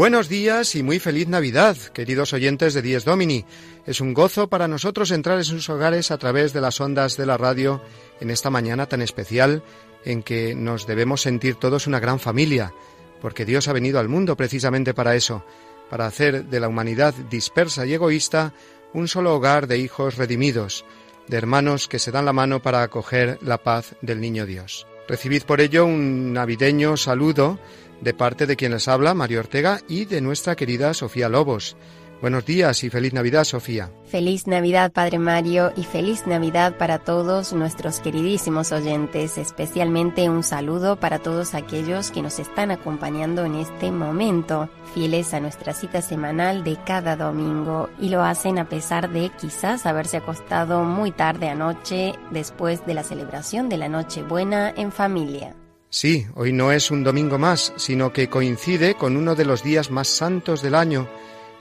Buenos días y muy feliz Navidad, queridos oyentes de Dies Domini. Es un gozo para nosotros entrar en sus hogares a través de las ondas de la radio en esta mañana tan especial en que nos debemos sentir todos una gran familia, porque Dios ha venido al mundo precisamente para eso, para hacer de la humanidad dispersa y egoísta un solo hogar de hijos redimidos, de hermanos que se dan la mano para acoger la paz del niño Dios. Recibid por ello un navideño saludo de parte de quien les habla, Mario Ortega, y de nuestra querida Sofía Lobos. Buenos días y feliz Navidad, Sofía. Feliz Navidad, Padre Mario, y feliz Navidad para todos nuestros queridísimos oyentes. Especialmente un saludo para todos aquellos que nos están acompañando en este momento, fieles a nuestra cita semanal de cada domingo, y lo hacen a pesar de quizás haberse acostado muy tarde anoche después de la celebración de la Nochebuena en familia. Sí, hoy no es un domingo más, sino que coincide con uno de los días más santos del año,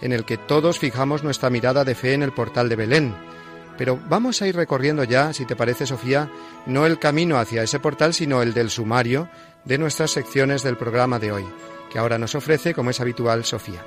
en el que todos fijamos nuestra mirada de fe en el portal de Belén. Pero vamos a ir recorriendo ya, si te parece, Sofía, no el camino hacia ese portal, sino el del sumario de nuestras secciones del programa de hoy, que ahora nos ofrece, como es habitual, Sofía.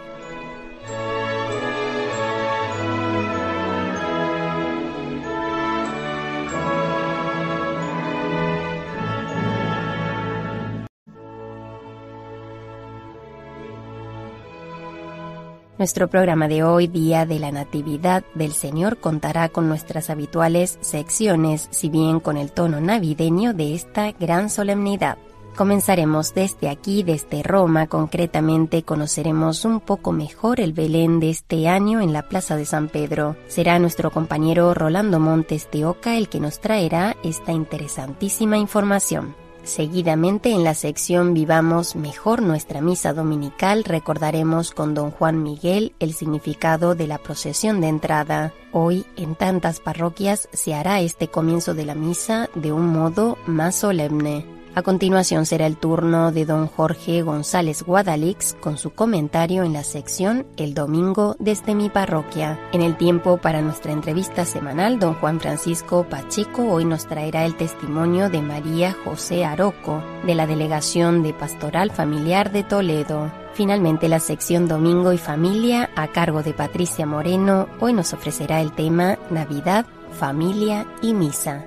Nuestro programa de hoy, Día de la Natividad del Señor, contará con nuestras habituales secciones, si bien con el tono navideño de esta gran solemnidad. Comenzaremos desde aquí, desde Roma, concretamente conoceremos un poco mejor el Belén de este año en la Plaza de San Pedro. Será nuestro compañero Rolando Montes de Oca el que nos traerá esta interesantísima información. Seguidamente en la sección Vivamos mejor nuestra misa dominical recordaremos con don Juan Miguel el significado de la procesión de entrada. Hoy en tantas parroquias se hará este comienzo de la misa de un modo más solemne. A continuación será el turno de don Jorge González Guadalix con su comentario en la sección El Domingo desde mi parroquia. En el tiempo para nuestra entrevista semanal, don Juan Francisco Pacheco hoy nos traerá el testimonio de María José Aroco, de la Delegación de Pastoral Familiar de Toledo. Finalmente, la sección Domingo y Familia, a cargo de Patricia Moreno, hoy nos ofrecerá el tema Navidad, Familia y Misa.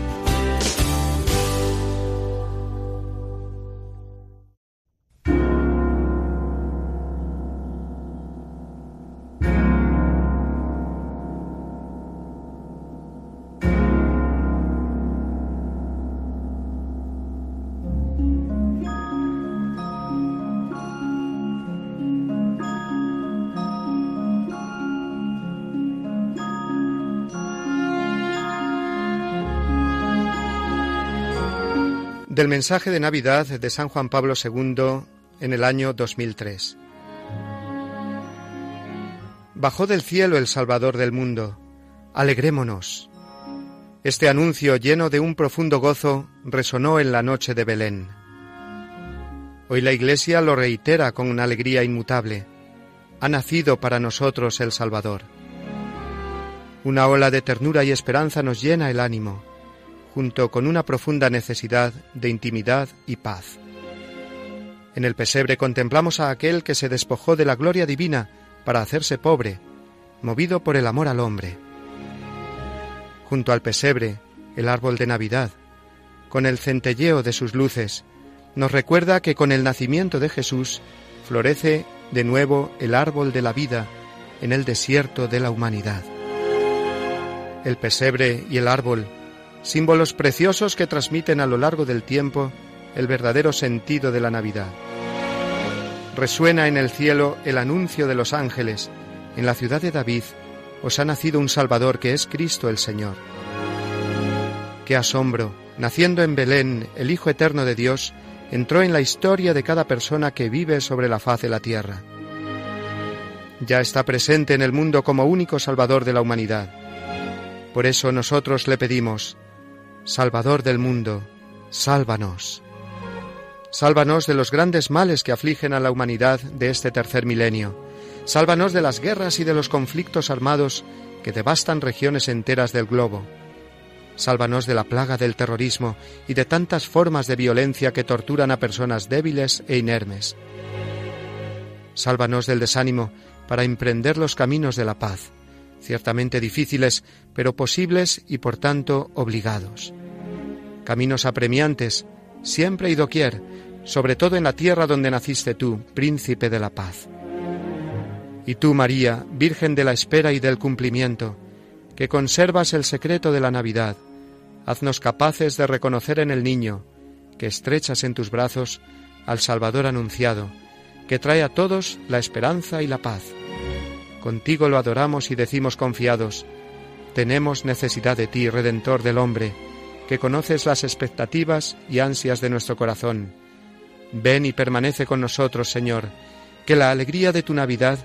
Del mensaje de Navidad de San Juan Pablo II en el año 2003. Bajó del cielo el Salvador del mundo. Alegrémonos. Este anuncio lleno de un profundo gozo resonó en la noche de Belén. Hoy la Iglesia lo reitera con una alegría inmutable. Ha nacido para nosotros el Salvador. Una ola de ternura y esperanza nos llena el ánimo, junto con una profunda necesidad de intimidad y paz. En el pesebre contemplamos a aquel que se despojó de la gloria divina para hacerse pobre, movido por el amor al hombre. Junto al pesebre, el árbol de Navidad, con el centelleo de sus luces, nos recuerda que con el nacimiento de Jesús florece de nuevo el árbol de la vida en el desierto de la humanidad. El pesebre y el árbol, símbolos preciosos que transmiten a lo largo del tiempo el verdadero sentido de la Navidad. Resuena en el cielo el anuncio de los ángeles, en la ciudad de David os ha nacido un Salvador que es Cristo el Señor. Qué asombro, naciendo en Belén, el Hijo Eterno de Dios entró en la historia de cada persona que vive sobre la faz de la tierra. Ya está presente en el mundo como único Salvador de la humanidad. Por eso nosotros le pedimos, Salvador del mundo, sálvanos. Sálvanos de los grandes males que afligen a la humanidad de este tercer milenio. Sálvanos de las guerras y de los conflictos armados que devastan regiones enteras del globo. Sálvanos de la plaga del terrorismo y de tantas formas de violencia que torturan a personas débiles e inermes. Sálvanos del desánimo para emprender los caminos de la paz, ciertamente difíciles, pero posibles y por tanto obligados. Caminos apremiantes, siempre y doquier, sobre todo en la tierra donde naciste tú, príncipe de la paz. Y tú, María, Virgen de la espera y del cumplimiento, que conservas el secreto de la Navidad, haznos capaces de reconocer en el niño, que estrechas en tus brazos al Salvador anunciado, que trae a todos la esperanza y la paz. Contigo lo adoramos y decimos confiados, tenemos necesidad de ti, Redentor del hombre, que conoces las expectativas y ansias de nuestro corazón. Ven y permanece con nosotros, Señor, que la alegría de tu Navidad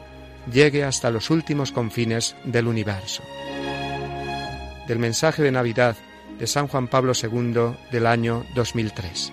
llegue hasta los últimos confines del universo. Del mensaje de Navidad de San Juan Pablo II del año 2003.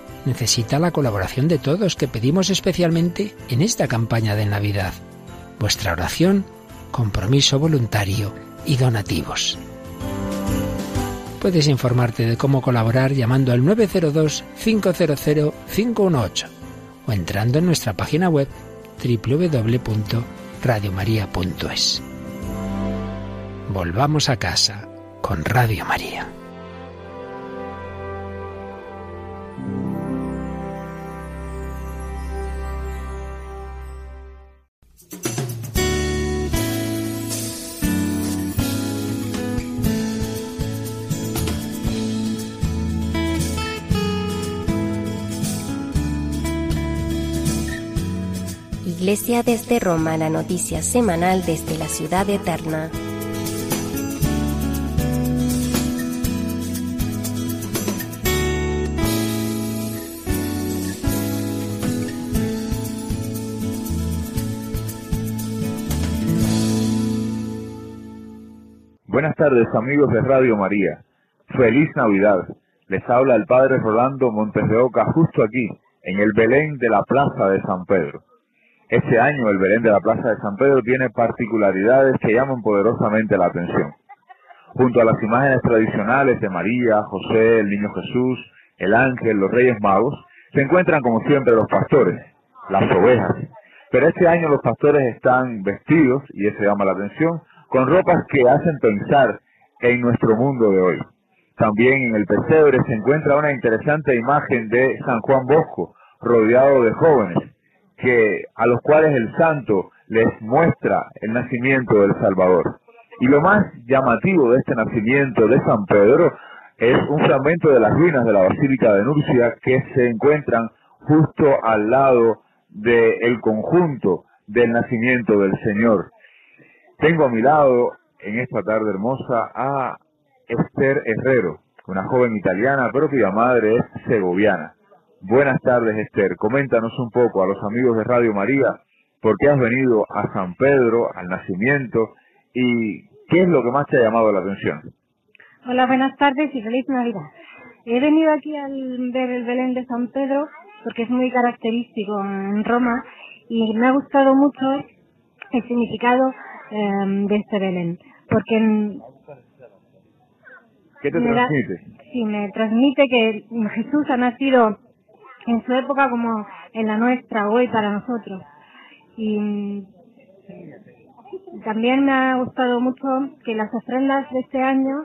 necesita la colaboración de todos que pedimos especialmente en esta campaña de Navidad. Vuestra oración, compromiso voluntario y donativos. Puedes informarte de cómo colaborar llamando al 902-500-518 o entrando en nuestra página web www.radiomaria.es. Volvamos a casa con Radio María. Desde Roma, la noticia semanal desde la ciudad eterna. Buenas tardes amigos de Radio María. Feliz Navidad. Les habla el Padre Rolando Montes de Oca justo aquí, en el Belén de la Plaza de San Pedro. Este año el Belén de la Plaza de San Pedro tiene particularidades que llaman poderosamente la atención. Junto a las imágenes tradicionales de María, José, el Niño Jesús, el ángel, los Reyes Magos, se encuentran como siempre los pastores, las ovejas. Pero este año los pastores están vestidos, y eso llama la atención, con ropas que hacen pensar en nuestro mundo de hoy. También en el pesebre se encuentra una interesante imagen de San Juan Bosco, rodeado de jóvenes, que a los cuales el santo les muestra el nacimiento del Salvador. Y lo más llamativo de este nacimiento de San Pedro es un fragmento de las ruinas de la Basílica de Nurcia que se encuentran justo al lado del conjunto del nacimiento del Señor. Tengo a mi lado en esta tarde hermosa a Esther Herrero, una joven italiana, pero cuya madre es segoviana. Buenas tardes, Esther. Coméntanos un poco a los amigos de Radio María por qué has venido a San Pedro, al nacimiento, y qué es lo que más te ha llamado la atención. Hola, buenas tardes y feliz Navidad. He venido aquí al ver el Belén de San Pedro porque es muy característico en Roma y me ha gustado mucho el significado Em, de este Belén. Porque ¿Qué te transmite? sí, me transmite que Jesús ha nacido en su época como en la nuestra hoy para nosotros. Y también me ha gustado mucho que las ofrendas de este año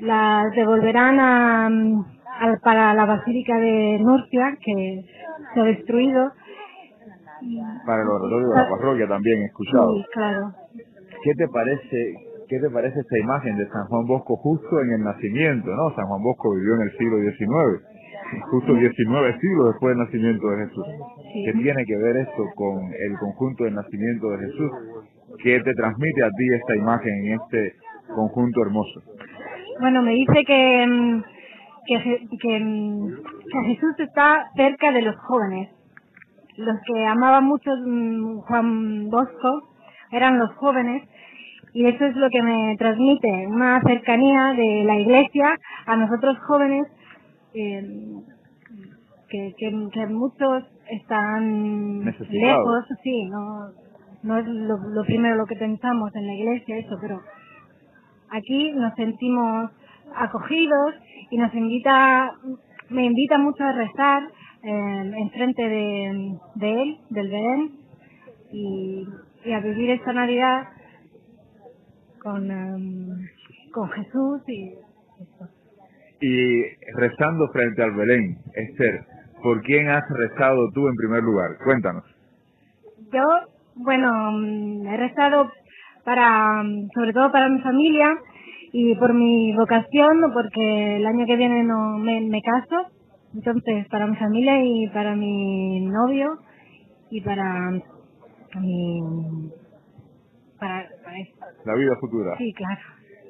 las devolverán a, para la Basílica de Nurcia, que se ha destruido. Para el oratorio de la parroquia también, he escuchado. Sí, claro. ¿qué te parece qué te parece esta imagen de San Juan Bosco justo en el nacimiento, ¿no? San Juan Bosco vivió en el siglo XIX, justo 19 siglos después del nacimiento de Jesús. ¿Qué tiene que ver esto con el conjunto del nacimiento de Jesús? ¿Qué te transmite a ti esta imagen en este conjunto hermoso? Bueno, me dice que, mm, que, que, mm, que Jesús está cerca de los jóvenes, los que amaban mucho mm, Juan Bosco eran los jóvenes y eso es lo que me transmite, una cercanía de la iglesia a nosotros jóvenes, eh, que, que, muchos están lejos, sí, no, no es lo, lo, primero lo que pensamos en la iglesia, eso, pero aquí nos sentimos acogidos y nos invita, me invita mucho a rezar eh, en frente de, de él, del Belén, y, y a vivir esta Navidad con, em, con Jesús y Y rezando frente al Belén, Esther, ¿por quién has rezado tú en primer lugar? Cuéntanos. Yo, bueno, mm, he rezado para, mm, sobre todo para mi familia y por mi vocación, porque el año que viene no me, me caso, entonces para mi familia y para mi novio y para mi para, La vida futura. Sí, claro.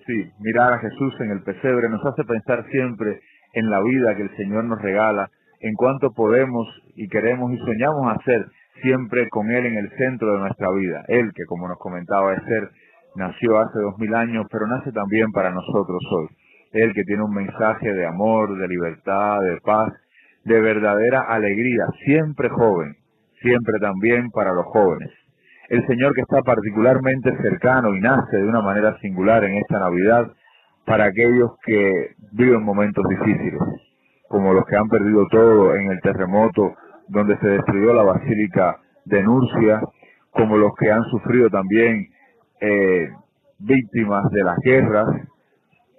Sí, mirar a Jesús en el pesebre nos hace pensar siempre en la vida que el Señor nos regala, en cuanto podemos y queremos y soñamos hacer siempre con Él en el centro de nuestra vida. Él que, como nos comentaba Esther, nació hace dos mil años, pero nace también para nosotros hoy. Él que tiene un mensaje de amor, de libertad, de paz, de verdadera alegría, siempre joven, siempre también para los jóvenes el Señor que está particularmente cercano y nace de una manera singular en esta Navidad para aquellos que viven momentos difíciles, como los que han perdido todo en el terremoto donde se destruyó la Basílica de Nurcia, como los que han sufrido también eh, víctimas de las guerras,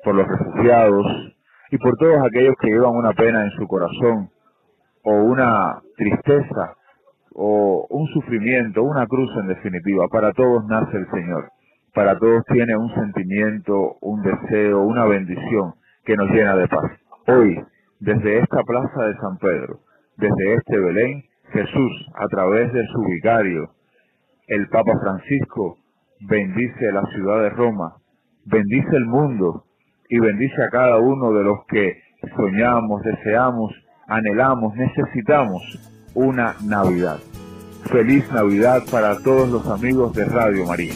por los refugiados y por todos aquellos que llevan una pena en su corazón o una tristeza o un sufrimiento, una cruz en definitiva. Para todos nace el Señor. Para todos tiene un sentimiento, un deseo, una bendición que nos llena de paz. Hoy, desde esta plaza de San Pedro, desde este Belén, Jesús, a través de su vicario, el Papa Francisco bendice la ciudad de Roma, bendice el mundo y bendice a cada uno de los que soñamos, deseamos, anhelamos, necesitamos una Navidad. Feliz Navidad para todos los amigos de Radio María.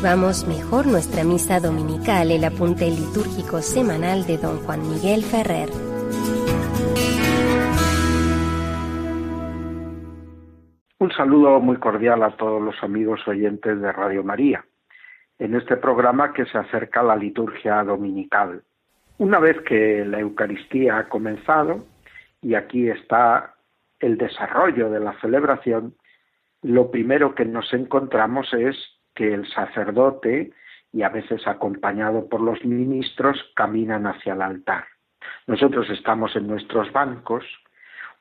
Vivamos mejor nuestra misa dominical, el apunte litúrgico semanal de don Juan Miguel Ferrer. Un saludo muy cordial a todos los amigos oyentes de Radio María, en este programa que se acerca a la liturgia dominical. Una vez que la Eucaristía ha comenzado, y aquí está el desarrollo de la celebración, lo primero que nos encontramos es que el sacerdote, y a veces acompañado por los ministros, caminan hacia el altar. Nosotros estamos en nuestros bancos,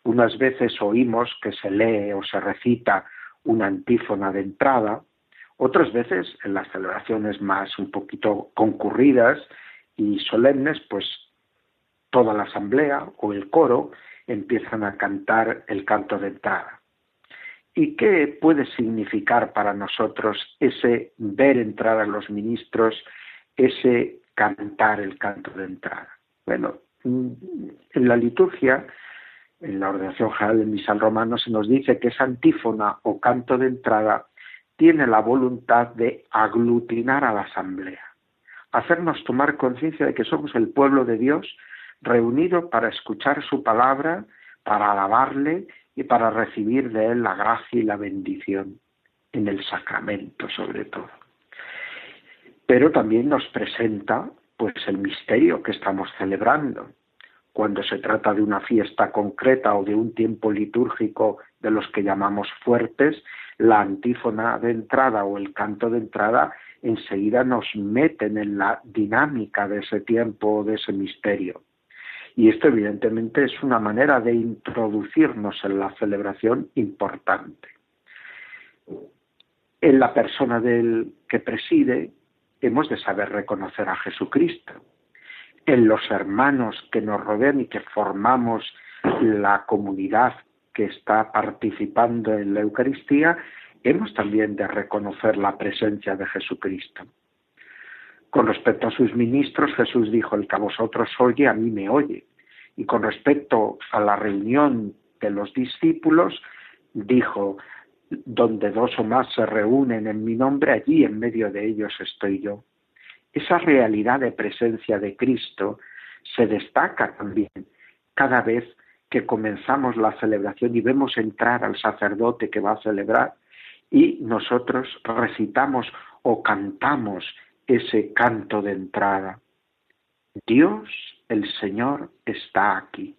unas veces oímos que se lee o se recita una antífona de entrada, otras veces en las celebraciones más un poquito concurridas y solemnes, pues toda la asamblea o el coro empiezan a cantar el canto de entrada. ¿Y qué puede significar para nosotros ese ver entrar a los ministros, ese cantar el canto de entrada? Bueno, en la liturgia, en la ordenación general del misal romano, se nos dice que esa antífona o canto de entrada tiene la voluntad de aglutinar a la asamblea, hacernos tomar conciencia de que somos el pueblo de Dios reunido para escuchar su palabra, para alabarle y para recibir de Él la gracia y la bendición en el sacramento sobre todo. Pero también nos presenta pues el misterio que estamos celebrando. Cuando se trata de una fiesta concreta o de un tiempo litúrgico de los que llamamos fuertes, la antífona de entrada o el canto de entrada enseguida nos meten en la dinámica de ese tiempo o de ese misterio. Y esto evidentemente es una manera de introducirnos en la celebración importante. En la persona del que preside hemos de saber reconocer a Jesucristo. En los hermanos que nos rodean y que formamos la comunidad que está participando en la Eucaristía, hemos también de reconocer la presencia de Jesucristo. Con respecto a sus ministros, Jesús dijo, el que a vosotros oye, a mí me oye. Y con respecto a la reunión de los discípulos, dijo, donde dos o más se reúnen en mi nombre, allí en medio de ellos estoy yo. Esa realidad de presencia de Cristo se destaca también cada vez que comenzamos la celebración y vemos entrar al sacerdote que va a celebrar y nosotros recitamos o cantamos ese canto de entrada. Dios, el Señor, está aquí.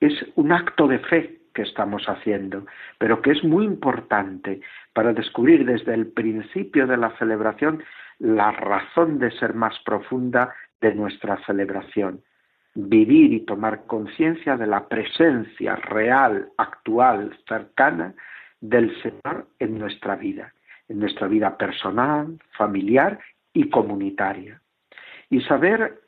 Es un acto de fe que estamos haciendo, pero que es muy importante para descubrir desde el principio de la celebración la razón de ser más profunda de nuestra celebración. Vivir y tomar conciencia de la presencia real, actual, cercana del Señor en nuestra vida, en nuestra vida personal, familiar y comunitaria. Y saber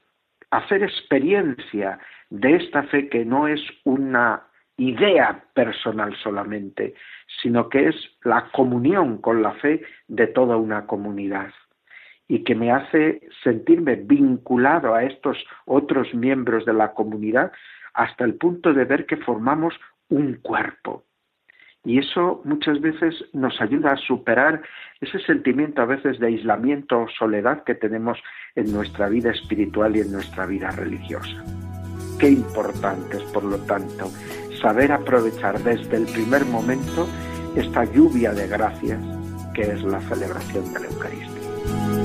hacer experiencia de esta fe que no es una idea personal solamente, sino que es la comunión con la fe de toda una comunidad. Y que me hace sentirme vinculado a estos otros miembros de la comunidad hasta el punto de ver que formamos un cuerpo Y eso muchas veces nos ayuda a superar ese sentimiento a veces de aislamiento o soledad que tenemos en nuestra vida espiritual y en nuestra vida religiosa. Qué importante es, por lo tanto, saber aprovechar desde el primer momento esta lluvia de gracias que es la celebración de la Eucaristía.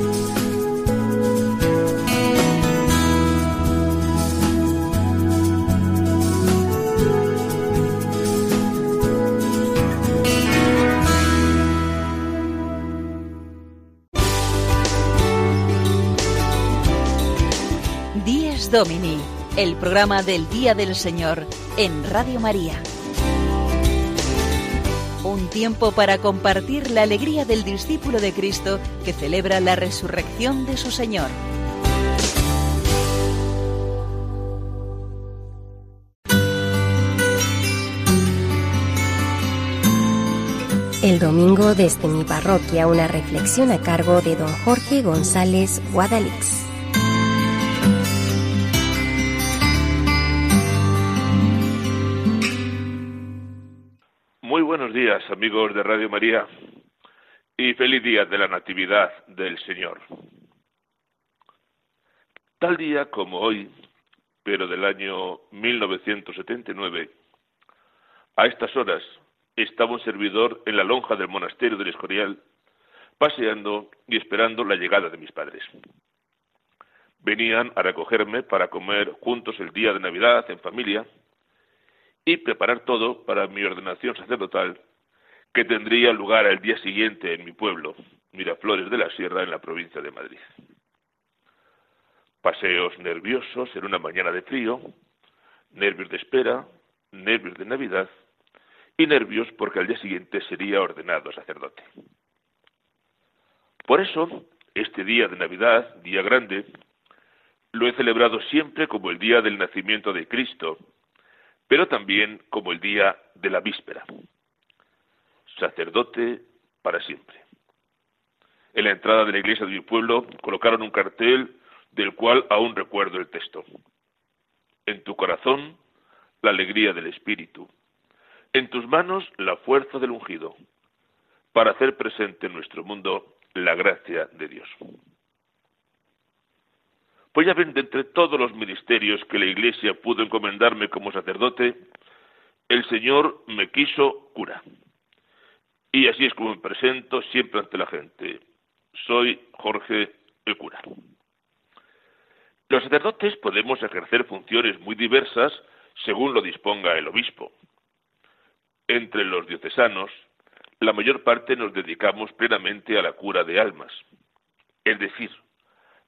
Domini, el programa del Día del Señor en Radio María. Un tiempo para compartir la alegría del discípulo de Cristo que celebra la resurrección de su Señor. El domingo desde mi parroquia una reflexión a cargo de don Jorge González Guadalix. Días amigos de Radio María y feliz día de la Natividad del Señor. Tal día como hoy, pero del año 1979, a estas horas estaba un servidor en la lonja del monasterio del Escorial, paseando y esperando la llegada de mis padres. Venían a recogerme para comer juntos el día de Navidad en familia y preparar todo para mi ordenación sacerdotal, que tendría lugar al día siguiente en mi pueblo, Miraflores de la Sierra, en la provincia de Madrid. Paseos nerviosos en una mañana de frío, nervios de espera, nervios de Navidad y nervios porque al día siguiente sería ordenado sacerdote. Por eso, este día de Navidad, día grande, lo he celebrado siempre como el día del nacimiento de Cristo, pero también como el día de la víspera. Sacerdote para siempre. En la entrada de la iglesia de mi pueblo colocaron un cartel del cual aún recuerdo el texto. En tu corazón, la alegría del Espíritu. En tus manos, la fuerza del ungido, para hacer presente en nuestro mundo la gracia de Dios. Pues ya ven, de entre todos los ministerios que la Iglesia pudo encomendarme como sacerdote, el Señor me quiso cura. Y así es como me presento siempre ante la gente. Soy Jorge el cura. Los sacerdotes podemos ejercer funciones muy diversas según lo disponga el obispo. Entre los diocesanos, la mayor parte nos dedicamos plenamente a la cura de almas, es decir,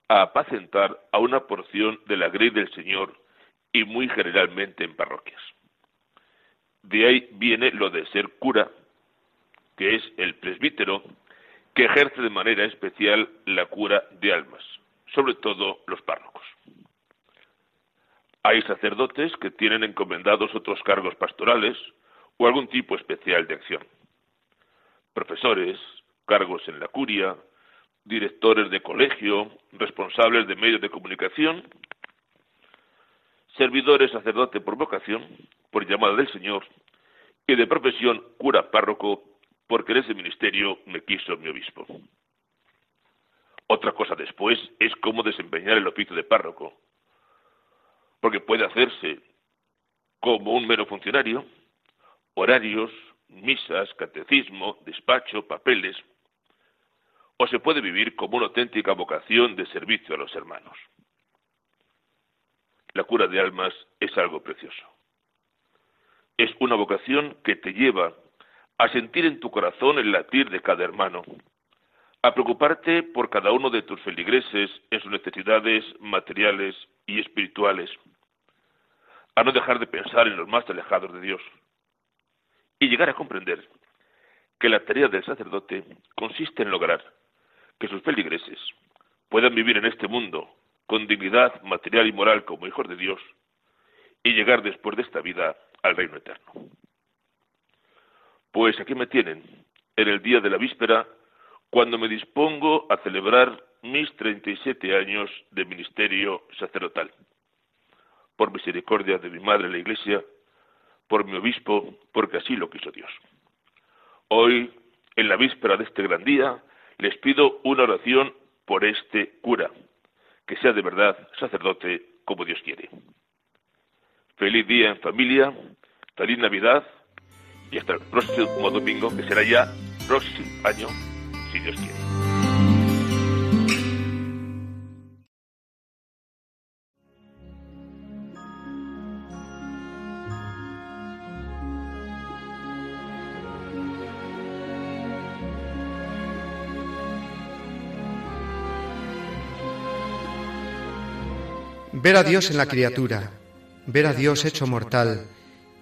a apacentar a una porción de la grey del Señor y muy generalmente en parroquias. De ahí viene lo de ser cura, que es el presbítero que ejerce de manera especial la cura de almas, sobre todo los párrocos. Hay sacerdotes que tienen encomendados otros cargos pastorales o algún tipo especial de acción. Profesores, cargos en la curia, directores de colegio, responsables de medios de comunicación, servidores sacerdote por vocación, por llamada del Señor, y de profesión cura párroco, porque en ese ministerio me quiso mi obispo. Otra cosa después es cómo desempeñar el oficio de párroco, porque puede hacerse como un mero funcionario, horarios, misas, catecismo, despacho, papeles, o se puede vivir como una auténtica vocación de servicio a los hermanos. La cura de almas es algo precioso. Es una vocación que te lleva a sentir en tu corazón el latir de cada hermano, a preocuparte por cada uno de tus feligreses en sus necesidades materiales y espirituales, a no dejar de pensar en los más alejados de Dios y llegar a comprender que la tarea del sacerdote consiste en lograr que sus feligreses puedan vivir en este mundo con dignidad material y moral como hijos de Dios y llegar después de esta vida al reino eterno. Pues aquí me tienen, en el día de la víspera, cuando me dispongo a celebrar mis 37 años de ministerio sacerdotal. Por misericordia de mi madre la Iglesia, por mi obispo, porque así lo quiso Dios. Hoy, en la víspera de este gran día, les pido una oración por este cura, que sea de verdad sacerdote como Dios quiere. Feliz día en familia, feliz Navidad y hasta el próximo domingo, que será ya próximo año, si Dios quiere. Ver a Dios en la criatura, ver a Dios hecho mortal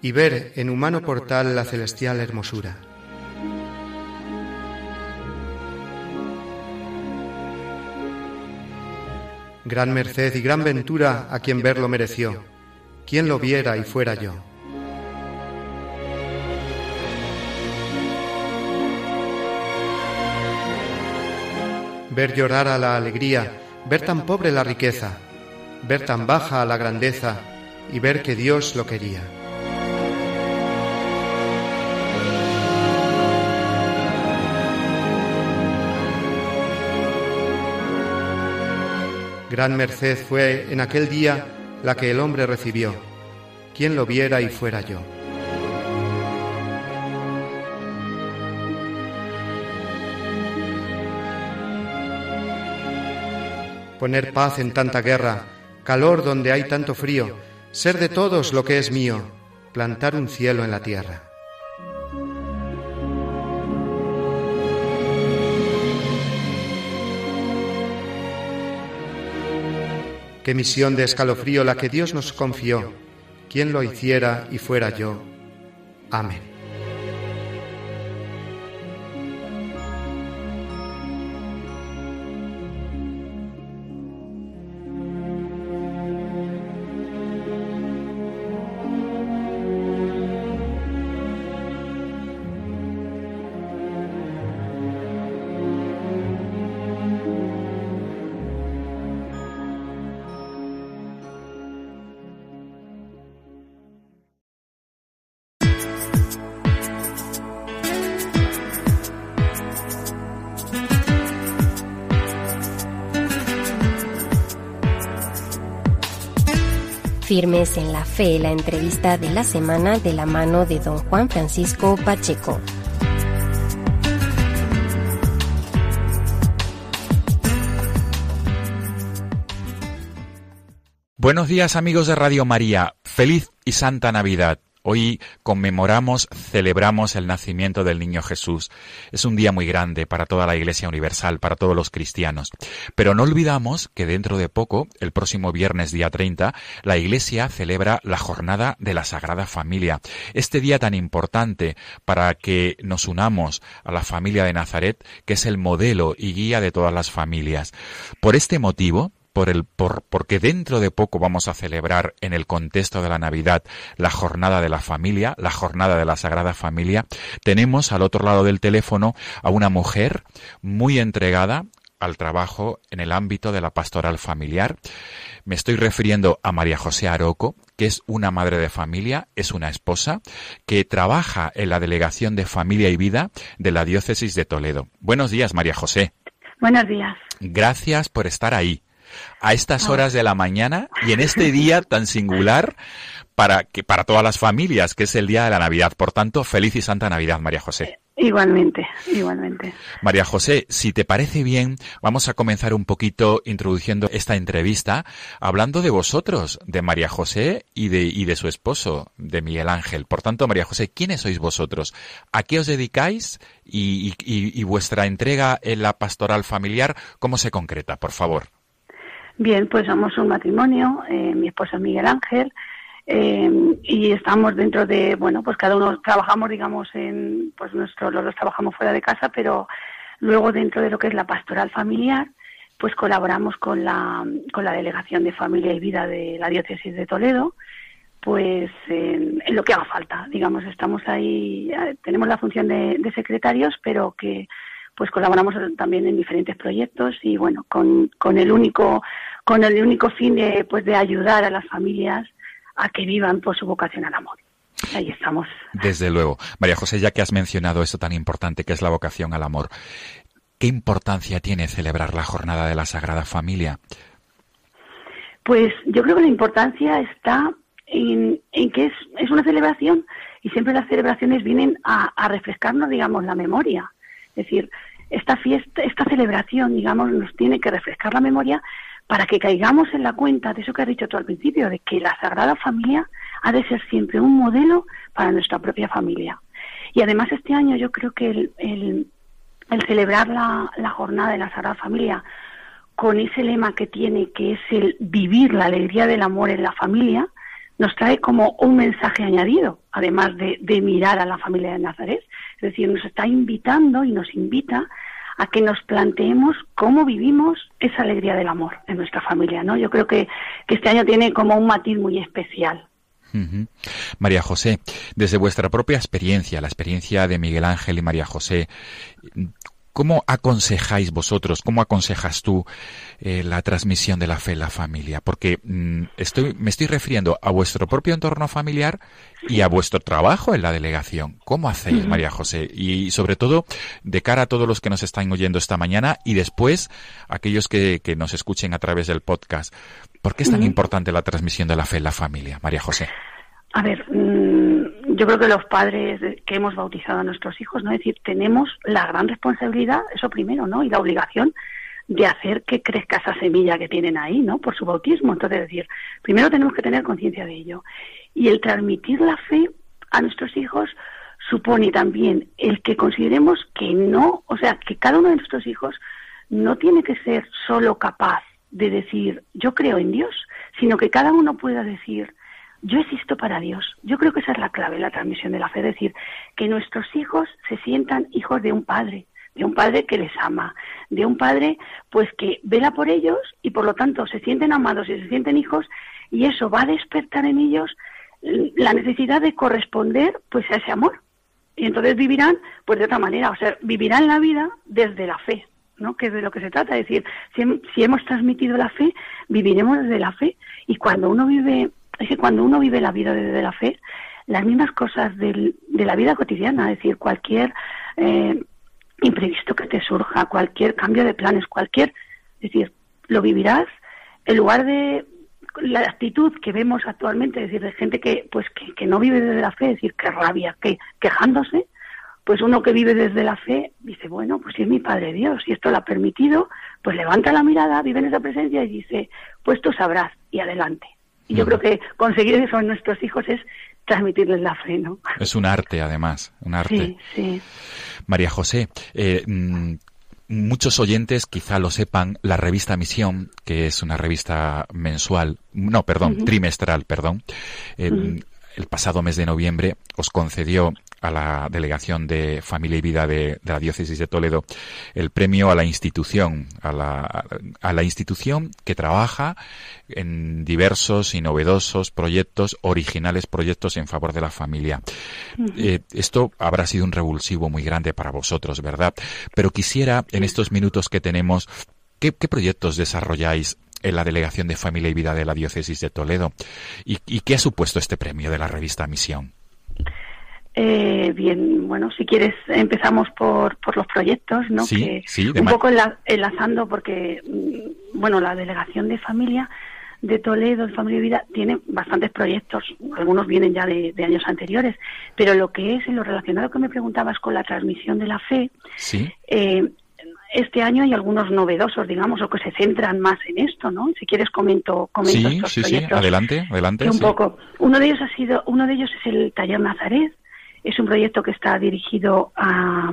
y ver en humano portal la celestial hermosura. Gran merced y gran ventura a quien verlo mereció, quien lo viera y fuera yo. Ver llorar a la alegría, ver tan pobre la riqueza, ver tan baja la grandeza y ver que Dios lo quería. Gran merced fue en aquel día la que el hombre recibió, quien lo viera y fuera yo. Poner paz en tanta guerra, calor donde hay tanto frío, ser de todos lo que es mío, plantar un cielo en la tierra. Qué misión de escalofrío la que Dios nos confió, quien lo hiciera y fuera yo. Amén. En la Fe, la entrevista de la semana de la mano de don Juan Francisco Pacheco. Buenos días amigos de Radio María, feliz y santa Navidad. Hoy conmemoramos, celebramos el nacimiento del niño Jesús. Es un día muy grande para toda la Iglesia Universal, para todos los cristianos. Pero no olvidamos que dentro de poco, el próximo viernes día 30, la Iglesia celebra la jornada de la Sagrada Familia. Este día tan importante para que nos unamos a la familia de Nazaret, que es el modelo y guía de todas las familias. Por este motivo, por el, por, porque dentro de poco vamos a celebrar en el contexto de la Navidad la jornada de la familia, la jornada de la Sagrada Familia, tenemos al otro lado del teléfono a una mujer muy entregada al trabajo en el ámbito de la pastoral familiar. Me estoy refiriendo a María José Aroco, que es una madre de familia, es una esposa, que trabaja en la Delegación de Familia y Vida de la Diócesis de Toledo. Buenos días, María José. Buenos días. Gracias por estar ahí a estas horas de la mañana y en este día tan singular para que para todas las familias, que es el día de la Navidad. Por tanto, feliz y santa Navidad, María José. Igualmente, igualmente. María José, si te parece bien, vamos a comenzar un poquito introduciendo esta entrevista hablando de vosotros, de María José y de, y de su esposo, de Miguel Ángel. Por tanto, María José, ¿quiénes sois vosotros? ¿A qué os dedicáis? Y, y vuestra entrega en la pastoral familiar, ¿cómo se concreta, por favor? Bien, pues somos un matrimonio, eh, mi esposo Miguel Ángel, eh, y estamos dentro de, bueno, pues cada uno trabajamos, digamos, en, pues nuestros los dos trabajamos fuera de casa, pero luego dentro de lo que es la pastoral familiar, pues colaboramos con la, con la Delegación de Familia y Vida de la Diócesis de Toledo, pues en, lo que haga falta, digamos, estamos ahí, eh, tenemos la función de, de secretarios, pero que pues colaboramos también en diferentes proyectos y bueno, con, con el único con el único fin de pues de ayudar a las familias a que vivan por su vocación al amor. ahí estamos. Desde luego. María José, ya que has mencionado esto tan importante que es la vocación al amor, ¿qué importancia tiene celebrar la jornada de la Sagrada Familia? Pues yo creo que la importancia está en, que es, es, una celebración y siempre las celebraciones vienen a, a, refrescarnos, digamos, la memoria. Es decir, esta fiesta, esta celebración, digamos, nos tiene que refrescar la memoria para que caigamos en la cuenta de eso que has dicho tú al principio, de que la Sagrada Familia ha de ser siempre un modelo para nuestra propia familia. Y además este año yo creo que el, el, el celebrar la, jornada de la Sagrada Familia con ese lema que tiene, que es el vivir la alegría del amor en la familia, nos trae como un mensaje añadido, además de, de, mirar a la familia de Nazaret. Es decir, nos está invitando y nos invita a que nos planteemos cómo vivimos esa alegría del amor en nuestra familia, ¿no? Yo creo que, este año tiene como un matiz muy especial. María José, desde vuestra propia experiencia, la experiencia de Miguel Ángel y María José, ¿Cómo aconsejáis vosotros, cómo aconsejas tú eh, la transmisión de la fe en la familia? Porque mm, estoy, me estoy refiriendo a vuestro propio entorno familiar y a vuestro trabajo en la delegación. ¿Cómo hacéis, María José? Y sobre todo, de cara a todos los que nos están oyendo esta mañana y después aquellos que, que nos escuchen a través del podcast. ¿Por qué es tan importante la transmisión de la fe en la familia, María José? A ver, mmm, yo creo que los padres que hemos bautizado a nuestros hijos, ¿no? Es decir, tenemos la gran responsabilidad, eso primero, ¿no? Y la obligación de hacer que crezca esa semilla que tienen ahí, ¿no? Por su bautismo. Entonces, es decir, primero tenemos que tener conciencia de ello. Y el transmitir la fe a nuestros hijos supone también el que consideremos que no, o sea, que cada uno de nuestros hijos no tiene que ser solo capaz de decir, yo creo en Dios, sino que cada uno pueda decir, yo existo para Dios. Yo creo que esa es la clave, la transmisión de la fe, es decir, que nuestros hijos se sientan hijos de un padre, de un padre que les ama, de un padre pues que vela por ellos y por lo tanto se sienten amados y se sienten hijos y eso va a despertar en ellos la necesidad de corresponder pues a ese amor. Y entonces vivirán pues de otra manera, o sea, vivirán la vida desde la fe, ¿no? Que es de lo que se trata, es decir, si, si hemos transmitido la fe, viviremos desde la fe y cuando uno vive es que cuando uno vive la vida desde la fe, las mismas cosas de la vida cotidiana, es decir, cualquier eh, imprevisto que te surja, cualquier cambio de planes, cualquier, es decir, lo vivirás en lugar de la actitud que vemos actualmente, es decir, de gente que pues que, que no vive desde la fe, es decir, que rabia, que quejándose, pues uno que vive desde la fe dice, bueno, pues si es mi Padre Dios y esto lo ha permitido, pues levanta la mirada, vive en esa presencia y dice, pues tú sabrás y adelante. Y yo creo que conseguir eso en nuestros hijos es transmitirles la fe, ¿no? Es un arte, además, un arte. Sí, sí. María José, eh, muchos oyentes quizá lo sepan, la revista Misión, que es una revista mensual, no, perdón, uh -huh. trimestral, perdón, eh, uh -huh. El pasado mes de noviembre os concedió a la Delegación de Familia y Vida de, de, la Diócesis de Toledo el premio a la institución, a la, a la institución que trabaja en diversos y novedosos proyectos, originales proyectos en favor de la familia. Eh, esto habrá sido un revulsivo muy grande para vosotros, ¿verdad? Pero quisiera, en estos minutos que tenemos, ¿qué, qué proyectos desarrolláis en la Delegación de Familia y Vida de la Diócesis de Toledo? ¿Y, y qué ha supuesto este premio de la revista Misión? Eh, bien, bueno, si quieres empezamos por, por los proyectos, ¿no? Sí, que sí, un poco enla enlazando porque, bueno, la delegación de familia de Toledo, de Familia y Vida, tiene bastantes proyectos, algunos vienen ya de, de, años anteriores, pero lo que es en lo relacionado que me preguntabas con la transmisión de la fe, ¿Sí? eh, este año hay algunos novedosos, digamos, o que se centran más en esto, ¿no? Si quieres comento, comento sí, estos sí, proyectos. Sí, adelante, adelante. un sí. poco. Uno de ellos ha sido, uno de ellos es el Taller Nazaret, es un proyecto que está dirigido a,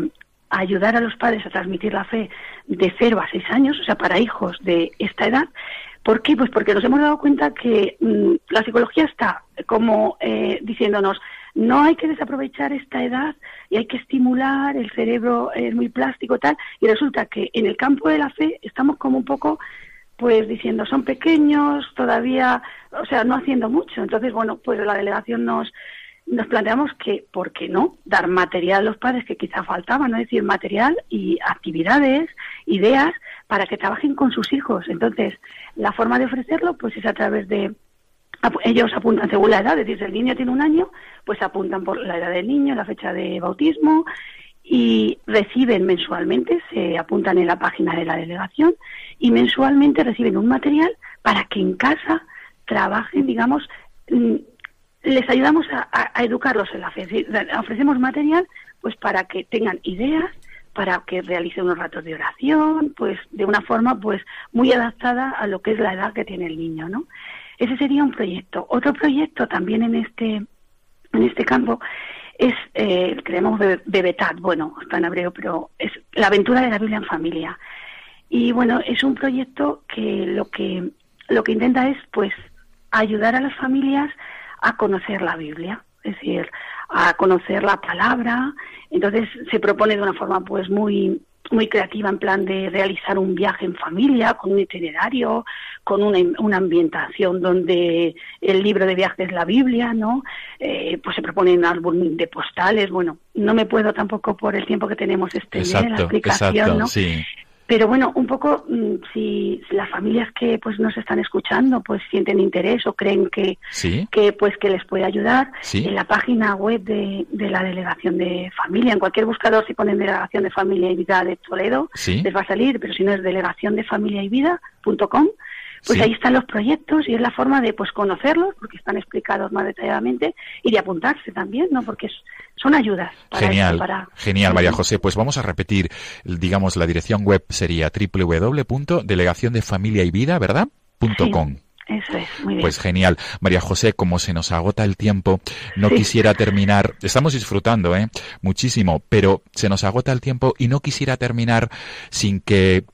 a, ayudar a los padres a transmitir la fe de 0 a 6 años, o sea, para hijos de esta edad. ¿Por qué? Pues porque nos hemos dado cuenta que mmm, la psicología está como eh, diciéndonos, no hay que desaprovechar esta edad y hay que estimular, el cerebro es muy plástico tal, y resulta que en el campo de la fe estamos como un poco pues diciendo son pequeños, todavía, o sea, no haciendo mucho. Entonces, bueno, pues la delegación nos nos planteamos que, ¿por qué no?, dar material a los padres que quizá faltaban, ¿no? es decir, material y actividades, ideas, para que trabajen con sus hijos. Entonces, la forma de ofrecerlo, pues es a través de ellos apuntan según la edad, es decir, si el niño tiene un año, pues apuntan por la edad del niño, la fecha de bautismo y reciben mensualmente, se apuntan en la página de la delegación y mensualmente reciben un material para que en casa trabajen, digamos, mm, les ayudamos a, educarlos en la fe, ofrecemos material pues para que tengan ideas, para que realicen unos ratos de oración, pues de una forma pues muy adaptada a lo que es la edad que tiene el niño, ¿no? Ese sería un proyecto. Otro proyecto también en este en este campo es, eh, creemos, Bebetat, bueno, está en hebreo, pero es la aventura de la Biblia en familia. Y bueno, es un proyecto que lo que lo que intenta es, pues, ayudar a las familias a conocer la Biblia, es decir, a conocer la palabra. Entonces se propone de una forma, pues, muy muy creativa en plan de realizar un viaje en familia, con un itinerario, con una, una ambientación donde el libro de viajes es la Biblia, ¿no? Eh, pues se proponen álbum de postales, bueno, no me puedo tampoco por el tiempo que tenemos extender la explicación, ¿no? Sí. Pero bueno, un poco mm, si, las familias que pues nos están escuchando pues sienten interés o creen que, que pues que les puede ayudar, en la página web de, de, la delegación de familia, en cualquier buscador si ponen delegación de familia y vida de Toledo, les va a salir, pero si no es delegación pues ahí están los proyectos y es la forma de pues conocerlos porque están explicados más detalladamente y de apuntarse también, ¿no? Porque son ayudas. genial, genial, María José. Pues vamos a repetir, digamos, la dirección web sería www.delegaciondefamiliayvida, ¿verdad? .com. Eso es, muy bien. Pues genial. María José, como se nos agota el tiempo, no quisiera terminar, estamos disfrutando, ¿eh? Muchísimo, pero se nos agota el tiempo y no quisiera terminar sin que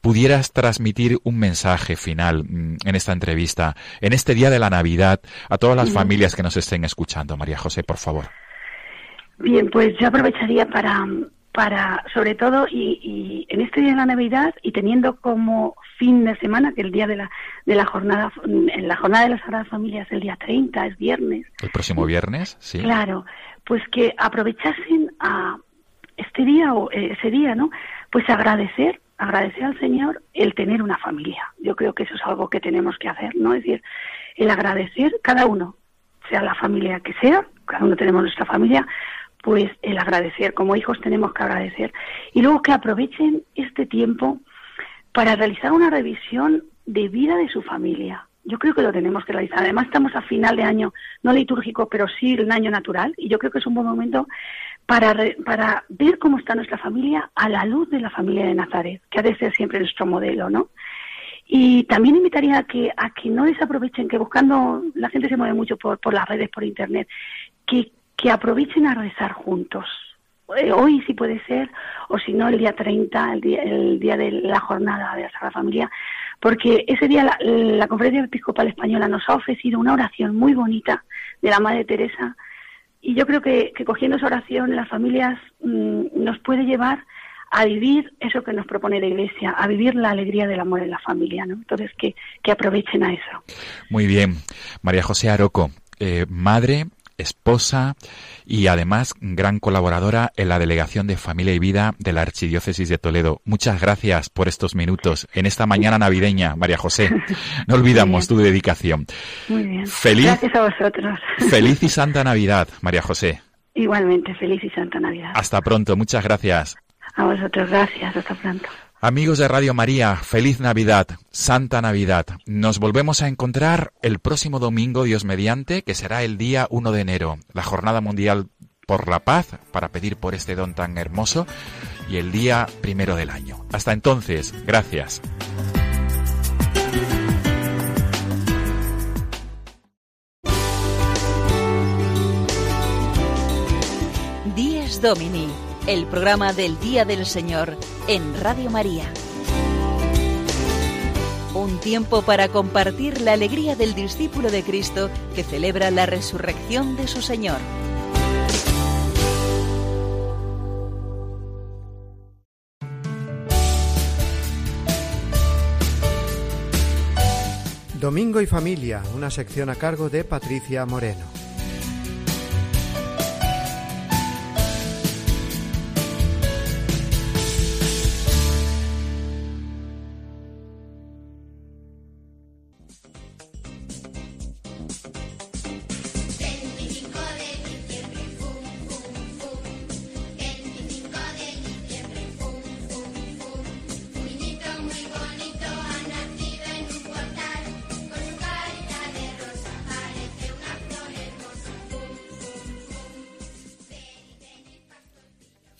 pudieras transmitir un mensaje final mm, en esta entrevista, en este día de la Navidad, a todas las familias que nos estén escuchando. María José, por favor. Bien, pues yo aprovecharía para, para sobre todo, y, en este día de la Navidad, y teniendo como fin de semana, que el día de la, de la jornada, en la jornada de las Sagradas Familias, el día 30, es viernes. El próximo viernes, sí. Claro, pues que aprovechasen a este día o ese día, ¿no? Pues agradecer agradecer al Señor el tener una familia. Yo creo que eso es algo que tenemos que hacer, ¿no? Es decir, el agradecer cada uno, sea la familia que sea, cada uno tenemos nuestra familia, pues el agradecer, como hijos tenemos que agradecer. Y luego que aprovechen este tiempo para realizar una revisión de vida de su familia. Yo creo que lo tenemos que realizar. Además, estamos a final de año, no litúrgico, pero sí el año natural, y yo creo que es un buen momento para, para ver cómo está nuestra familia a la luz de la familia de Nazaret, que ha de ser siempre nuestro modelo, ¿no? Y también invitaría a que, a que no desaprovechen, que buscando, la gente se mueve mucho por, por las redes, por internet, que, que aprovechen a rezar juntos. Eh, hoy si puede ser, o si no el día 30, el día, el día de la jornada de la Sagrada Familia, porque ese día la Conferencia Episcopal Española nos ha ofrecido una oración muy bonita de la Madre Teresa, y yo creo que, cogiendo esa oración, las familias mm, nos puede llevar a vivir eso que nos propone la Iglesia, a vivir la alegría del amor en la familia, ¿no? Entonces, que, que aprovechen a eso. Muy bien. María José Aroco, eh, madre, esposa y además gran colaboradora en la Delegación de Familia y Vida de la Archidiócesis de Toledo. Muchas gracias por estos minutos en esta mañana navideña, María José. No olvidamos tu dedicación. Muy bien. Feliz, gracias a vosotros. Feliz y Santa Navidad, María José. Igualmente, feliz y Santa Navidad. Hasta pronto, muchas gracias. A vosotros, gracias, hasta pronto. Amigos de Radio María, feliz Navidad, Santa Navidad. Nos volvemos a encontrar el próximo domingo, Dios mediante, que será el día 1 de enero, la Jornada Mundial por la Paz, para pedir por este don tan hermoso, y el día primero del año. Hasta entonces, gracias. Domini el programa del Día del Señor en Radio María. Un tiempo para compartir la alegría del discípulo de Cristo que celebra la resurrección de su Señor. Domingo y Familia, una sección a cargo de Patricia Moreno.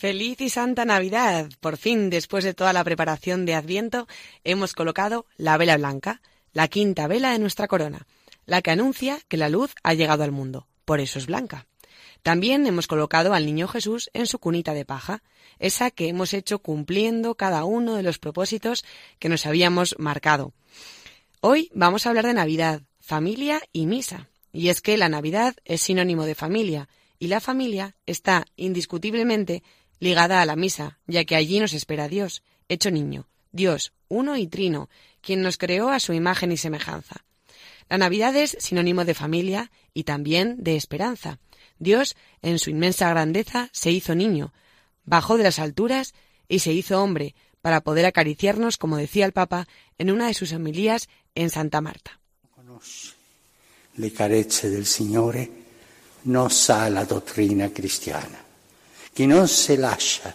Feliz y Santa Navidad. Por fin, después de toda la preparación de Adviento, hemos colocado la vela blanca, la quinta vela de nuestra corona, la que anuncia que la luz ha llegado al mundo. Por eso es blanca. También hemos colocado al niño Jesús en su cunita de paja, esa que hemos hecho cumpliendo cada uno de los propósitos que nos habíamos marcado. Hoy vamos a hablar de Navidad, familia y misa. Y es que la Navidad es sinónimo de familia, y la familia está indiscutiblemente ligada a la misa, ya que allí nos espera Dios, hecho niño, Dios, uno y trino, quien nos creó a su imagen y semejanza. La Navidad es sinónimo de familia y también de esperanza. Dios, en su inmensa grandeza, se hizo niño, bajó de las alturas y se hizo hombre, para poder acariciarnos, como decía el Papa en una de sus homilías en Santa Marta. Le del Signore no sa la doctrina cristiana. Chi non si lascia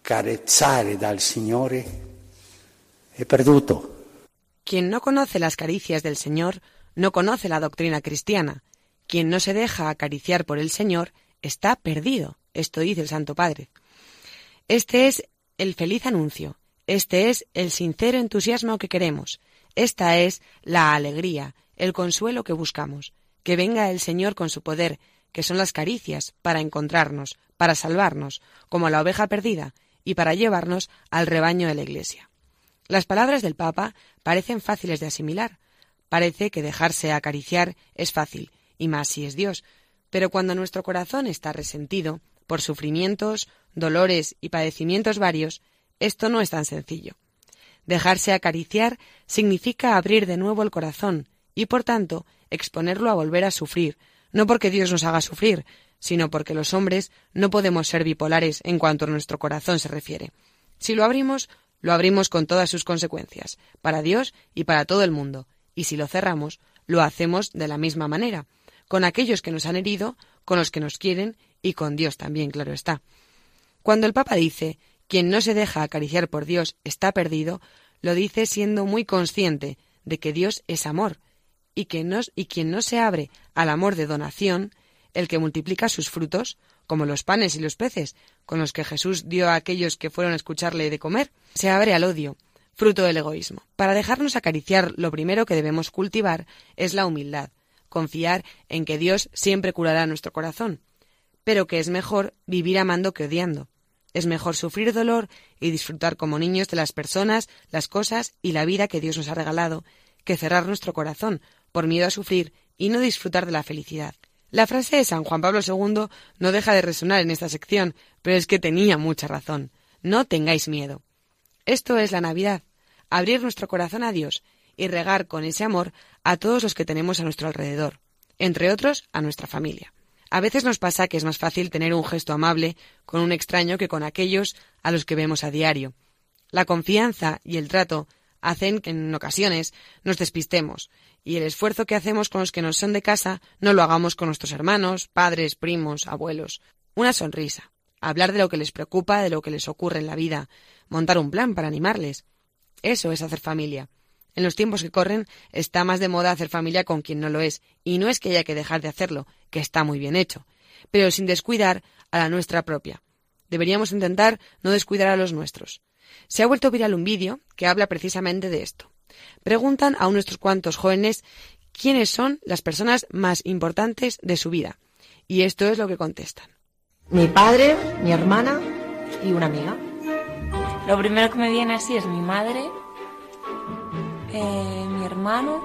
carezzare dal Signore è perduto. Quien no conoce las caricias del Señor no conoce la doctrina cristiana. Quien no se deja acariciar por el Señor está perdido. Esto dice el Santo Padre. Este es el feliz anuncio. Este es el sincero entusiasmo que queremos. Esta es la alegría, el consuelo que buscamos. Que venga el Señor con su poder, que son las caricias, para encontrarnos, para salvarnos, como la oveja perdida, y para llevarnos al rebaño de la Iglesia. Las palabras del Papa parecen fáciles de asimilar. Parece que dejarse acariciar es fácil, y más si es Dios, pero cuando nuestro corazón está resentido por sufrimientos, dolores y padecimientos varios, esto no es tan sencillo. Dejarse acariciar significa abrir de nuevo el corazón y, por tanto, exponerlo a volver a sufrir, no porque Dios nos haga sufrir, sino porque los hombres no podemos ser bipolares en cuanto a nuestro corazón se refiere. Si lo abrimos, lo abrimos con todas sus consecuencias, para Dios y para todo el mundo, y si lo cerramos, lo hacemos de la misma manera, con aquellos que nos han herido, con los que nos quieren y con Dios también, claro está. Cuando el Papa dice quien no se deja acariciar por Dios está perdido, lo dice siendo muy consciente de que Dios es amor y, que y quien no se abre al amor de donación, el que multiplica sus frutos, como los panes y los peces, con los que Jesús dio a aquellos que fueron a escucharle de comer, se abre al odio, fruto del egoísmo. Para dejarnos acariciar, lo primero que debemos cultivar es la humildad, confiar en que Dios siempre curará nuestro corazón, pero que es mejor vivir amando que odiando. Es mejor sufrir dolor y disfrutar como niños de las personas, las cosas y la vida que Dios nos ha regalado, que cerrar nuestro corazón, por miedo a sufrir y no disfrutar de la felicidad. La frase de San Juan Pablo II no deja de resonar en esta sección, pero es que tenía mucha razón. No tengáis miedo. Esto es la Navidad, abrir nuestro corazón a Dios y regar con ese amor a todos los que tenemos a nuestro alrededor, entre otros a nuestra familia. A veces nos pasa que es más fácil tener un gesto amable con un extraño que con aquellos a los que vemos a diario. La confianza y el trato hacen que en ocasiones nos despistemos y el esfuerzo que hacemos con los que nos son de casa no lo hagamos con nuestros hermanos, padres, primos, abuelos. Una sonrisa, hablar de lo que les preocupa, de lo que les ocurre en la vida, montar un plan para animarles. Eso es hacer familia. En los tiempos que corren está más de moda hacer familia con quien no lo es, y no es que haya que dejar de hacerlo, que está muy bien hecho, pero sin descuidar a la nuestra propia. Deberíamos intentar no descuidar a los nuestros. Se ha vuelto viral un vídeo que habla precisamente de esto. Preguntan a unos cuantos jóvenes quiénes son las personas más importantes de su vida. Y esto es lo que contestan. Mi padre, mi hermana y una amiga. Lo primero que me viene así es mi madre, eh, mi hermano,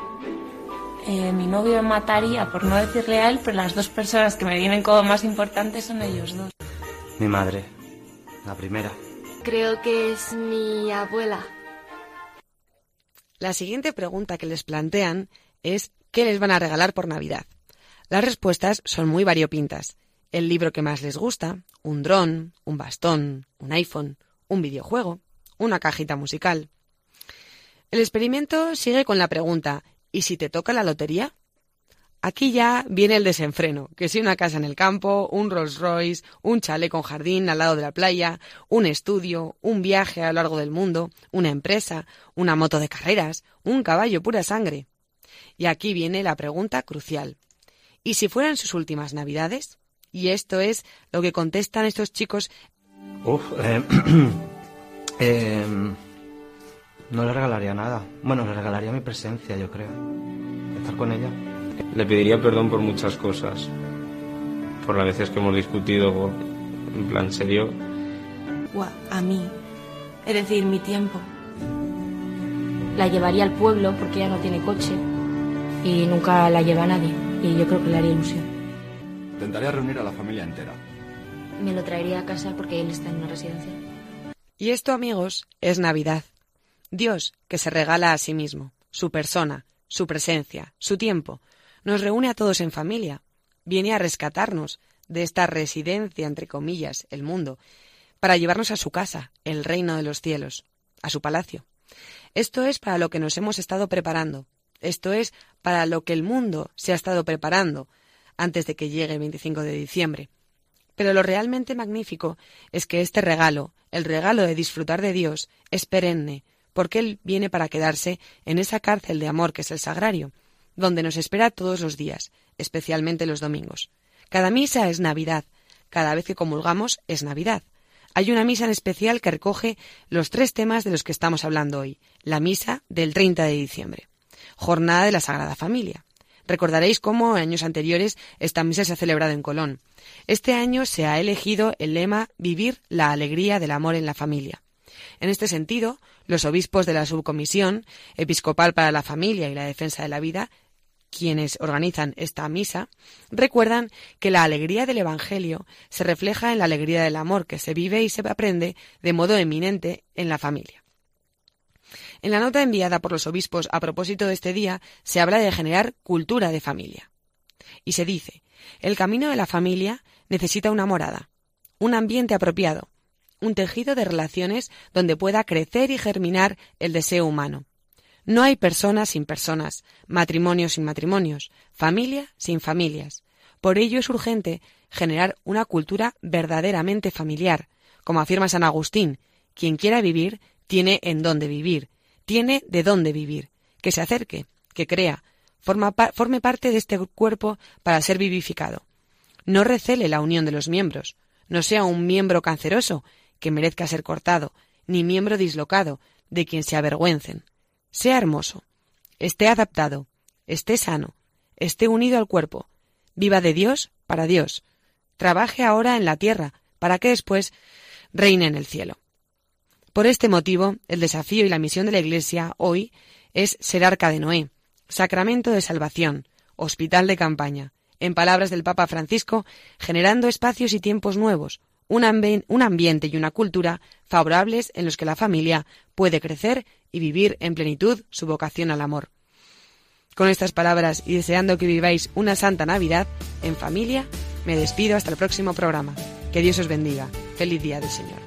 eh, mi novio me mataría por no decirle a él, pero las dos personas que me vienen como más importantes son ellos dos. Mi madre, la primera. Creo que es mi abuela. La siguiente pregunta que les plantean es ¿qué les van a regalar por Navidad? Las respuestas son muy variopintas. El libro que más les gusta, un dron, un bastón, un iPhone, un videojuego, una cajita musical. El experimento sigue con la pregunta ¿y si te toca la lotería? Aquí ya viene el desenfreno, que si una casa en el campo, un Rolls Royce, un chalet con jardín al lado de la playa, un estudio, un viaje a lo largo del mundo, una empresa, una moto de carreras, un caballo pura sangre. Y aquí viene la pregunta crucial. ¿Y si fueran sus últimas navidades? Y esto es lo que contestan estos chicos. Uf, eh, eh, no le regalaría nada. Bueno, le regalaría mi presencia, yo creo. Estar con ella. Le pediría perdón por muchas cosas. Por las veces que hemos discutido por- en plan serio. A mí. Es decir, mi tiempo. La llevaría al pueblo porque ella no tiene coche y nunca la lleva nadie. Y yo creo que le haría ilusión. Intentaría reunir a la familia entera. Me lo traería a casa porque él está en una residencia. Y esto, amigos, es Navidad. Dios, que se regala a sí mismo, su persona, su presencia, su tiempo, nos reúne a todos en familia. Viene a rescatarnos de esta residencia, entre comillas, el mundo, para llevarnos a su casa, el reino de los cielos, a su palacio. Esto es para lo que nos hemos estado preparando. Esto es para lo que el mundo se ha estado preparando antes de que llegue el 25 de diciembre. Pero lo realmente magnífico es que este regalo, el regalo de disfrutar de Dios, es perenne, porque Él viene para quedarse en esa cárcel de amor que es el sagrario, donde nos espera todos los días, especialmente los domingos. Cada misa es Navidad, cada vez que comulgamos es Navidad. Hay una misa en especial que recoge los tres temas de los que estamos hablando hoy, la misa del 30 de diciembre, jornada de la Sagrada Familia. Recordaréis cómo en años anteriores esta misa se ha celebrado en Colón. Este año se ha elegido el lema Vivir la alegría del amor en la familia. En este sentido, los obispos de la Subcomisión Episcopal para la Familia y la Defensa de la Vida, quienes organizan esta misa, recuerdan que la alegría del Evangelio se refleja en la alegría del amor que se vive y se aprende de modo eminente en la familia. En la nota enviada por los obispos a propósito de este día se habla de generar cultura de familia. Y se dice, el camino de la familia necesita una morada, un ambiente apropiado, un tejido de relaciones donde pueda crecer y germinar el deseo humano. No hay personas sin personas, matrimonios sin matrimonios, familia sin familias. Por ello es urgente generar una cultura verdaderamente familiar. Como afirma San Agustín, quien quiera vivir tiene en dónde vivir, tiene de dónde vivir, que se acerque, que crea, forme parte de este cuerpo para ser vivificado. No recele la unión de los miembros, no sea un miembro canceroso que merezca ser cortado, ni miembro dislocado de quien se avergüencen. Sea hermoso, esté adaptado, esté sano, esté unido al cuerpo, viva de Dios para Dios, trabaje ahora en la tierra para que después reine en el cielo. Por este motivo, el desafío y la misión de la Iglesia hoy es ser arca de Noé, sacramento de salvación, hospital de campaña, en palabras del Papa Francisco, generando espacios y tiempos nuevos, un, ambi- un ambiente y una cultura favorables en los que la familia puede crecer y vivir en plenitud su vocación al amor. Con estas palabras y deseando que viváis una santa Navidad en familia, me despido hasta el próximo programa. Que Dios os bendiga. Feliz día del Señor.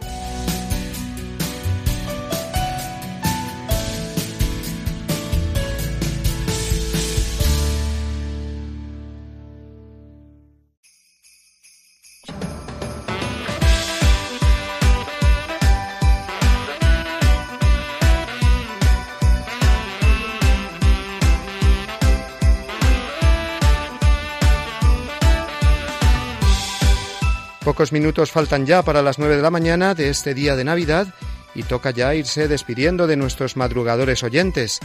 Pocos minutos faltan ya para las nueve de la mañana de este día de Navidad y toca ya irse despidiendo de nuestros madrugadores oyentes,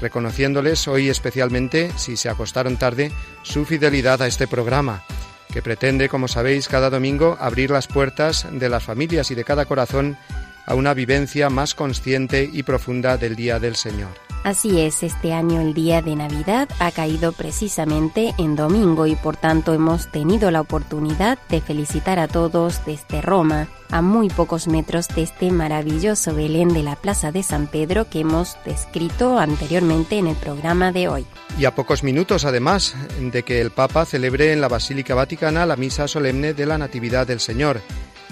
reconociéndoles hoy especialmente, si se acostaron tarde, su fidelidad a este programa, que pretende, como sabéis, cada domingo abrir las puertas de las familias y de cada corazón a una vivencia más consciente y profunda del Día del Señor. Así es, este año el día de Navidad ha caído precisamente en domingo y por tanto hemos tenido la oportunidad de felicitar a todos desde Roma, a muy pocos metros de este maravilloso Belén de la Plaza de San Pedro que hemos descrito anteriormente en el programa de hoy. Y a pocos minutos, además, de que el Papa celebre en la Basílica Vaticana la misa solemne de la Natividad del Señor,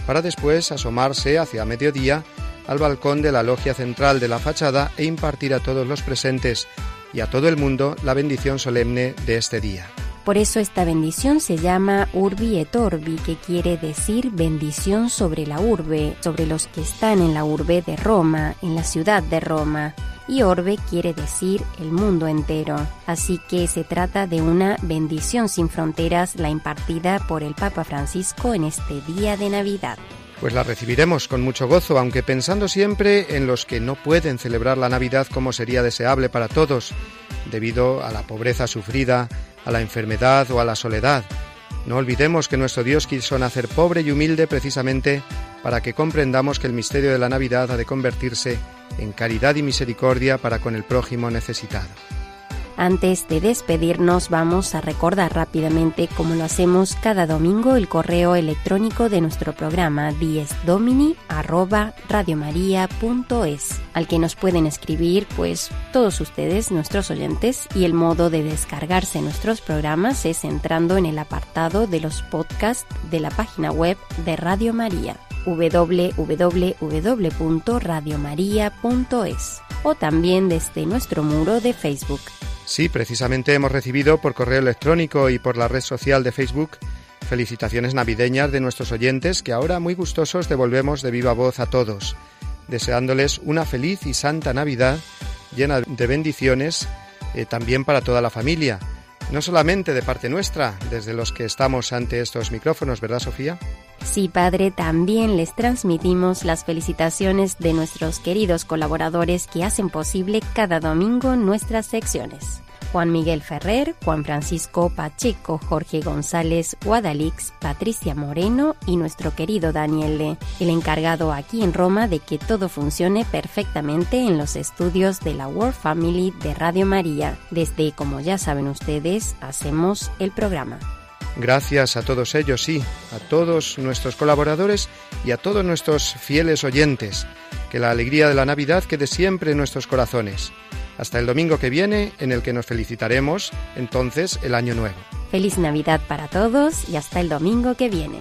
para después asomarse hacia mediodía al balcón de la logia central de la fachada e impartir a todos los presentes y a todo el mundo la bendición solemne de este día. Por eso esta bendición se llama Urbi et Orbi, que quiere decir bendición sobre la urbe, sobre los que están en la urbe de Roma, en la ciudad de Roma. y orbe quiere decir el mundo entero. Así que se trata de una bendición sin fronteras la impartida por el Papa Francisco en este día de Navidad. Pues la recibiremos con mucho gozo, aunque pensando siempre en los que no pueden celebrar la Navidad como sería deseable para todos, debido a la pobreza sufrida, a la enfermedad o a la soledad. No olvidemos que nuestro Dios quiso nacer pobre y humilde precisamente para que comprendamos que el misterio de la Navidad ha de convertirse en caridad y misericordia para con el prójimo necesitado. Antes de despedirnos vamos a recordar rápidamente, como lo hacemos cada domingo, el correo electrónico de nuestro programa diesdomini@radiomaria.es, al que nos pueden escribir pues todos ustedes, nuestros oyentes, y el modo de descargarse nuestros programas es entrando en el apartado de los podcasts de la página web de Radio María www.radiomaria.es o también desde nuestro muro de Facebook. Sí, precisamente hemos recibido por correo electrónico y por la red social de Facebook felicitaciones navideñas de nuestros oyentes que ahora muy gustosos devolvemos de viva voz a todos, deseándoles una feliz y santa Navidad llena de bendiciones eh, también para toda la familia, no solamente de parte nuestra, desde los que estamos ante estos micrófonos, ¿verdad Sofía? Sí, Padre, también les transmitimos las felicitaciones de nuestros queridos colaboradores que hacen posible cada domingo nuestras secciones. Juan Miguel Ferrer, Juan Francisco Pacheco, Jorge González Guadalix, Patricia Moreno y nuestro querido Daniel Le, el encargado aquí en Roma de que todo funcione perfectamente en los estudios de la World Family de Radio María. Desde, como ya saben ustedes, hacemos el programa. Gracias a todos ellos, sí, a todos nuestros colaboradores y a todos nuestros fieles oyentes. Que la alegría de la Navidad quede siempre en nuestros corazones. Hasta el domingo que viene, en el que nos felicitaremos entonces el año nuevo. Feliz Navidad para todos y hasta el domingo que viene.